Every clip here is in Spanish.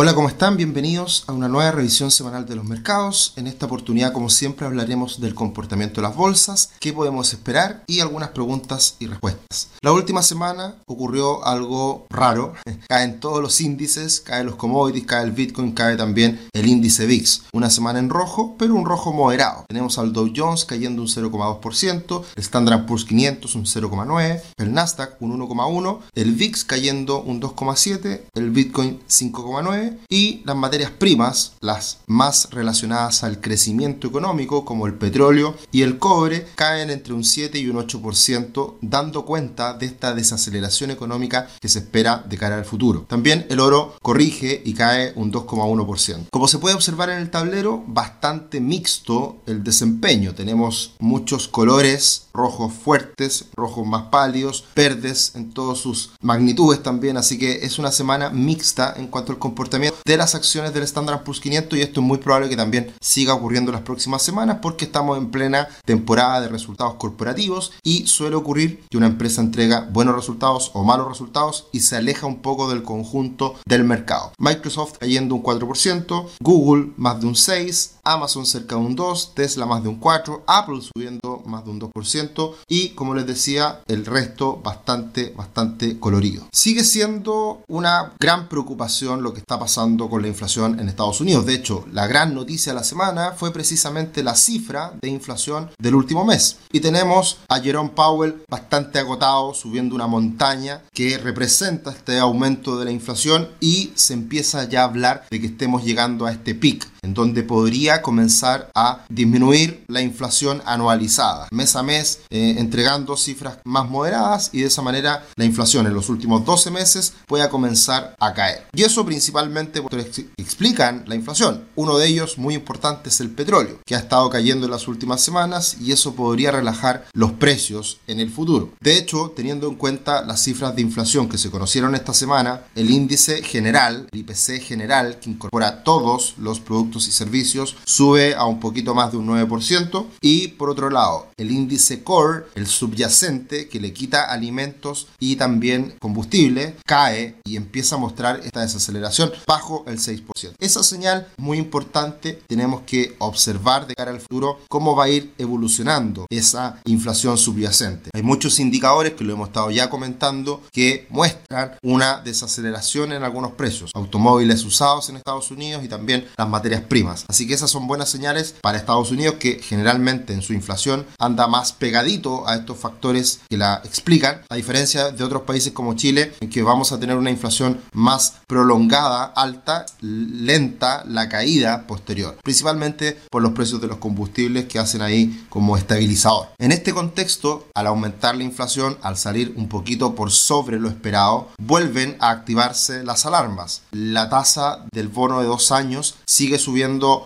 Hola, ¿cómo están? Bienvenidos a una nueva revisión semanal de los mercados. En esta oportunidad, como siempre, hablaremos del comportamiento de las bolsas, qué podemos esperar y algunas preguntas y respuestas. La última semana ocurrió algo raro. Caen todos los índices, caen los commodities, cae el Bitcoin, cae también el índice VIX. Una semana en rojo, pero un rojo moderado. Tenemos al Dow Jones cayendo un 0,2%, el Standard Poor's 500 un 0,9%, el Nasdaq un 1,1%, el VIX cayendo un 2,7%, el Bitcoin 5,9% y las materias primas, las más relacionadas al crecimiento económico como el petróleo y el cobre, caen entre un 7 y un 8%, dando cuenta de esta desaceleración económica que se espera de cara al futuro. También el oro corrige y cae un 2,1%. Como se puede observar en el tablero, bastante mixto el desempeño. Tenemos muchos colores rojos fuertes, rojos más pálidos, verdes en todas sus magnitudes también, así que es una semana mixta en cuanto al comportamiento de las acciones del Standard Poor's 500 y esto es muy probable que también siga ocurriendo las próximas semanas porque estamos en plena temporada de resultados corporativos y suele ocurrir que una empresa entrega buenos resultados o malos resultados y se aleja un poco del conjunto del mercado. Microsoft cayendo un 4%, Google más de un 6%, Amazon cerca de un 2%, Tesla más de un 4%, Apple subiendo más de un 2% y como les decía el resto bastante bastante colorido. Sigue siendo una gran preocupación lo que está pasando con la inflación en Estados Unidos. De hecho, la gran noticia de la semana fue precisamente la cifra de inflación del último mes. Y tenemos a Jerome Powell bastante agotado, subiendo una montaña que representa este aumento de la inflación y se empieza ya a hablar de que estemos llegando a este pic en donde podría comenzar a disminuir la inflación anualizada, mes a mes, eh, entregando cifras más moderadas y de esa manera la inflación en los últimos 12 meses pueda comenzar a caer. Y eso principalmente explican la inflación. Uno de ellos muy importante es el petróleo, que ha estado cayendo en las últimas semanas y eso podría relajar los precios en el futuro. De hecho, teniendo en cuenta las cifras de inflación que se conocieron esta semana, el índice general, el IPC general, que incorpora todos los productos y servicios sube a un poquito más de un 9% y por otro lado el índice core, el subyacente que le quita alimentos y también combustible, cae y empieza a mostrar esta desaceleración bajo el 6%. Esa señal muy importante tenemos que observar de cara al futuro cómo va a ir evolucionando esa inflación subyacente. Hay muchos indicadores que lo hemos estado ya comentando que muestran una desaceleración en algunos precios, automóviles usados en Estados Unidos y también las materias primas. Así que esas son buenas señales para Estados Unidos que generalmente en su inflación anda más pegadito a estos factores que la explican, a diferencia de otros países como Chile, en que vamos a tener una inflación más prolongada, alta, lenta la caída posterior, principalmente por los precios de los combustibles que hacen ahí como estabilizador. En este contexto, al aumentar la inflación, al salir un poquito por sobre lo esperado, vuelven a activarse las alarmas. La tasa del bono de dos años sigue subiendo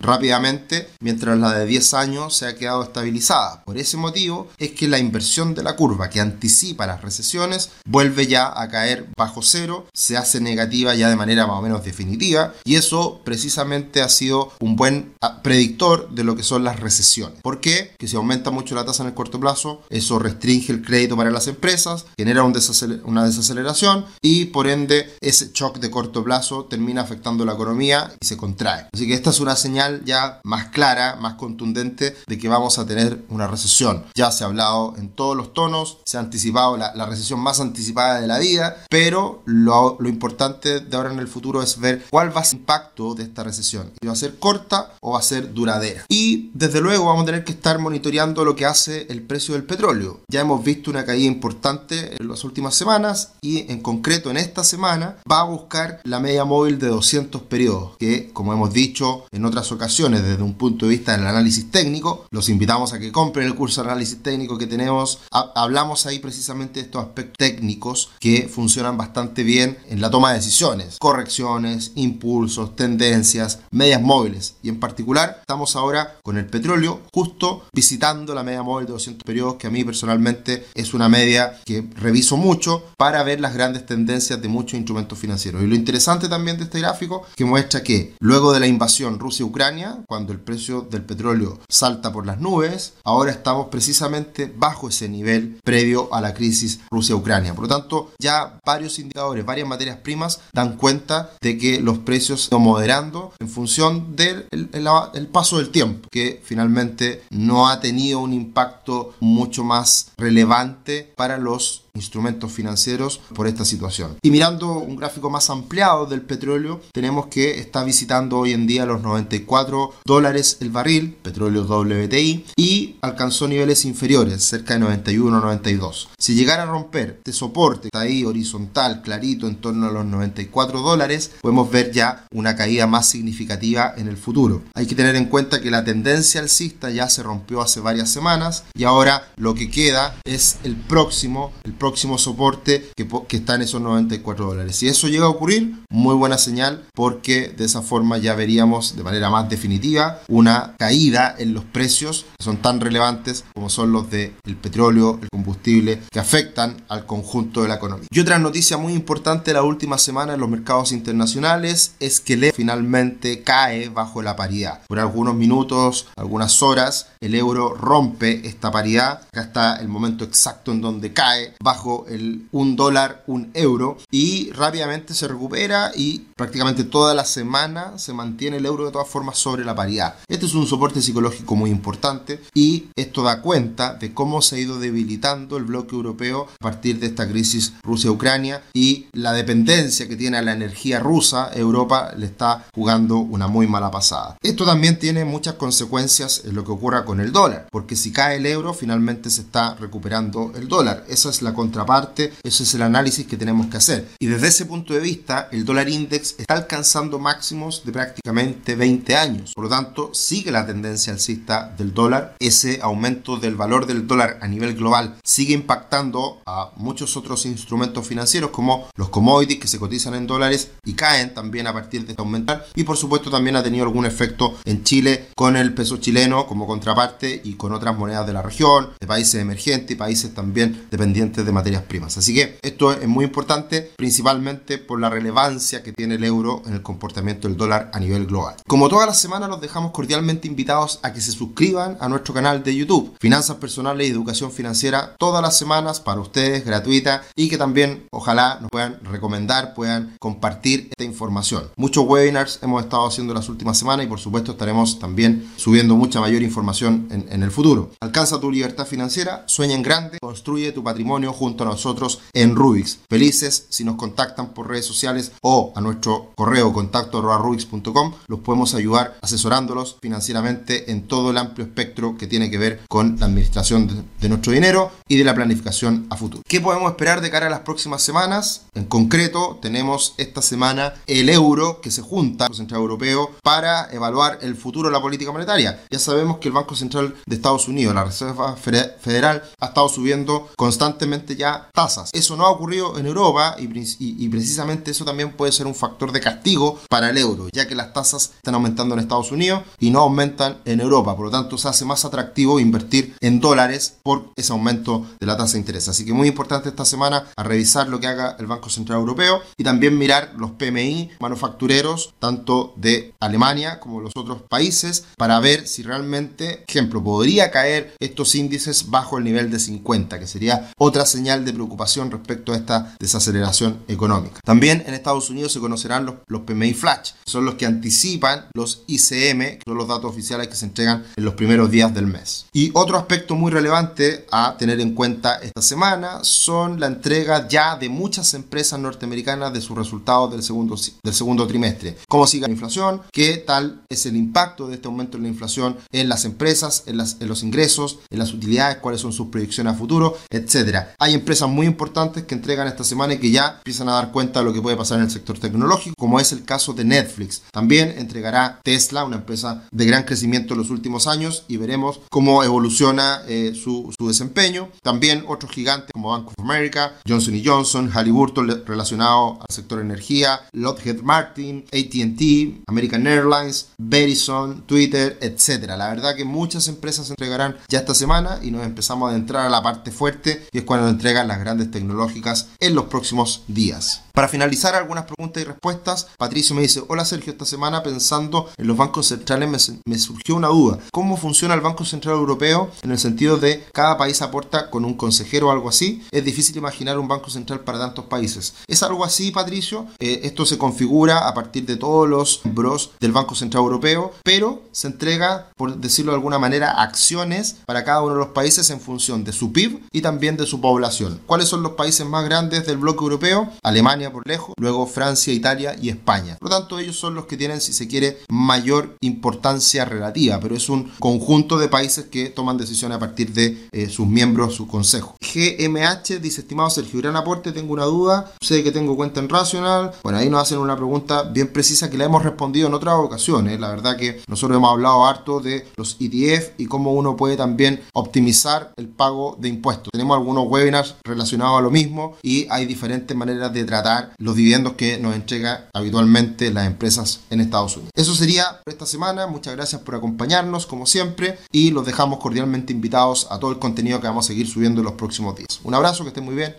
rápidamente, mientras la de 10 años se ha quedado estabilizada. Por ese motivo es que la inversión de la curva que anticipa las recesiones vuelve ya a caer bajo cero, se hace negativa ya de manera más o menos definitiva y eso precisamente ha sido un buen ah, predictor de lo que son las recesiones. ¿Por qué? Que si aumenta mucho la tasa en el corto plazo, eso restringe el crédito para las empresas, genera una desaceleración y por ende ese shock de corto plazo termina afectando la economía y se contrae. Así que esta es una señal ya más clara, más contundente de que vamos a tener una recesión. Ya se ha hablado en todos los tonos, se ha anticipado la, recesión más anticipada de la vida, pero lo, lo, importante de ahora en el futuro es ver cuál va a ser el impacto de esta recesión. Si va a ser corta o va a ser duradera. Y desde luego vamos a tener que estar monitoreando lo que hace el precio del petróleo. Ya hemos visto una caída importante en las últimas semanas y en concreto en esta semana va a buscar la media móvil de 200 periodos, que como hemos dicho en otras ocasiones desde un punto de vista del análisis técnico. Los invitamos a que compren el curso de análisis técnico que tenemos. hablamos ahí precisamente de estos aspectos técnicos que funcionan bastante bien en la toma de decisiones, correcciones, impulsos, tendencias, medias móviles. Y en particular estamos ahora con el petróleo justo visitando la media móvil de 200 periodos que a mí personalmente es una media que reviso mucho para ver las grandes tendencias de muchos instrumentos financieros. Y lo interesante también de este gráfico que muestra que luego de la invasión Rusia-Ucrania, cuando el precio del petróleo salta por las nubes, ahora estamos precisamente bajo ese nivel previo a la crisis Rusia-Ucrania. Por lo tanto, ya varios indicadores, varias materias primas dan cuenta de que los precios están moderando en función del el, paso del tiempo, que finalmente no ha tenido un impacto mucho más relevante para los instrumentos financieros por esta situación. Y mirando un gráfico más ampliado del petróleo, tenemos que está visitando hoy en día los 94 dólares el barril, petróleo WTI, y alcanzó niveles inferiores, cerca de 91-92. Si llegara a romper este soporte, ahí horizontal, clarito, en torno a los 94 dólares, podemos ver ya una caída más significativa en el futuro. Hay que tener en cuenta que la tendencia alcista ya se rompió hace varias semanas y ahora lo que queda es el próximo próximo soporte que, que, está en esos 94 dólares. Si eso llega a ocurrir, muy buena señal porque de esa forma ya veríamos de manera más definitiva una caída en los precios que son tan relevantes como son los del el petróleo, el combustible, que afectan al conjunto de la economía. Y otra noticia muy importante la última semana en los mercados internacionales es que el euro finalmente cae bajo la paridad. Por algunos minutos, algunas horas, el euro rompe esta paridad. Acá está el momento exacto en donde cae bajo el un dólar, un euro y rápidamente se recupera y prácticamente toda la semana se mantiene el euro de todas formas sobre la paridad. Este es un soporte psicológico muy importante y esto da cuenta de cómo se ha ido debilitando el bloque europeo a partir de esta crisis Rusia-Ucrania y la dependencia que tiene a la energía rusa, Europa le está jugando una muy mala pasada. Esto también tiene muchas consecuencias en lo que ocurra con el dólar, porque si cae el euro finalmente se está recuperando el dólar. Esa es la contraparte, ese es el análisis que tenemos que hacer. Y desde ese punto de vista, el dólar index está alcanzando máximos de prácticamente 20 años. Por lo tanto, sigue la tendencia alcista del dólar. Ese aumento del valor del dólar a nivel global sigue impactando a muchos otros instrumentos financieros como los commodities que se cotizan en dólares y caen también a partir de este aumentar. Y por supuesto también ha tenido algún efecto en Chile con el peso chileno como contraparte y con otras monedas de la región, de países emergentes y países también dependientes de materias primas. Así que esto es muy importante, principalmente por la relevancia que tiene el euro en el comportamiento del dólar a nivel global. Como todas las semanas, los dejamos cordialmente invitados a que se suscriban a nuestro canal de YouTube, Finanzas Personales y Educación Financiera, todas las semanas para ustedes, gratuita, y que también ojalá nos puedan recomendar, puedan compartir esta información. Muchos webinars hemos estado haciendo las últimas semanas y por supuesto estaremos también subiendo mucha mayor información en, en el futuro. Alcanza tu libertad financiera, sueña en grande, construye tu patrimonio junto a nosotros en Rubix. Felices si nos contactan por redes sociales o a nuestro correo contacto los podemos ayudar asesorándolos financieramente en todo el amplio espectro que tiene que ver con la administración de, de nuestro dinero y de la planificación a futuro. ¿Qué podemos esperar de cara a las próximas semanas? En concreto, tenemos esta semana el euro que se junta al Banco Central Europeo para evaluar el futuro de la política monetaria. Ya sabemos que el Banco Central de Estados Unidos, la Reserva Federal, ha estado subiendo constantemente ya tasas. Eso no ha ocurrido en Europa y, y, precisamente eso también puede ser un factor de castigo para el euro, ya que las tasas están aumentando en Estados Unidos y no aumentan en Europa. Por lo tanto, se hace más atractivo invertir en dólares por ese aumento de la tasa de interés. Así que muy importante esta semana a revisar lo que haga el Banco Central Europeo y también mirar los PMI manufactureros, tanto de Alemania como los otros países, para ver si realmente, ejemplo, podría caer estos índices bajo el nivel de 50, que sería otra señal de preocupación respecto a esta desaceleración económica. También en Estados Unidos se conocerán los, los PMI Flash, son los que anticipan los ICM, que son los datos oficiales que se entregan en los primeros días del mes. Y otro aspecto muy relevante a tener en cuenta esta semana son la entrega ya de muchas empresas norteamericanas de sus resultados del segundo, del segundo trimestre. Cómo sigue la inflación, qué tal es el impacto de este aumento en la inflación en las empresas, en, las, en los ingresos, en las utilidades, cuáles son sus proyecciones a futuro, etcétera. Hay empresas muy importantes que entregan esta semana y que ya empiezan a dar cuenta de lo que puede pasar en el sector tecnológico, como es el caso de Netflix. También entregará Tesla, una empresa de gran crecimiento en los últimos años, y veremos cómo evoluciona eh, su, desempeño. También otros gigantes como Bank of America, Johnson Johnson, Halliburton relacionado al sector energía, Lockheed Martin, ATT, American Airlines, Verizon, Twitter, etc. La verdad que muy muchas empresas entregarán ya esta semana y nos empezamos a entrar a la parte fuerte, que es cuando entregan las grandes tecnológicas en los próximos días. Para finalizar, algunas preguntas y respuestas. Patricio me dice, hola Sergio, esta semana pensando en los bancos centrales me, surgió una duda. ¿Cómo funciona el Banco Central Europeo en el sentido de cada país aporta con un consejero o algo así? Es difícil imaginar un Banco Central para tantos países. ¿Es algo así, Patricio? Eh, esto se configura a partir de todos los bros del Banco Central Europeo, pero se entrega, por decirlo de alguna manera, acciones para cada uno de los países en función de su PIB y también de su población. ¿Cuáles son los países más grandes del bloque europeo? Alemania, por lejos, luego Francia, Italia y España. Por lo tanto, ellos son los que tienen, si se quiere, mayor importancia relativa, pero es un conjunto de países que toman decisiones a partir de eh, sus miembros, su consejo. GMH dice, estimado Sergio, gran aporte, tengo una duda, sé que tengo cuenta en Rational. Bueno, ahí nos hacen una pregunta bien precisa que la hemos respondido en otras ocasiones. La verdad que nosotros hemos hablado harto de los Y cómo uno puede también optimizar el pago de impuestos. Tenemos algunos webinars relacionados a lo mismo y hay diferentes maneras de tratar los dividendos que nos entrega habitualmente las empresas en Estados Unidos. Eso sería por esta semana. Muchas gracias por acompañarnos como siempre y los dejamos cordialmente invitados a todo el contenido que vamos a seguir subiendo en los próximos días. Un abrazo, que estén muy bien.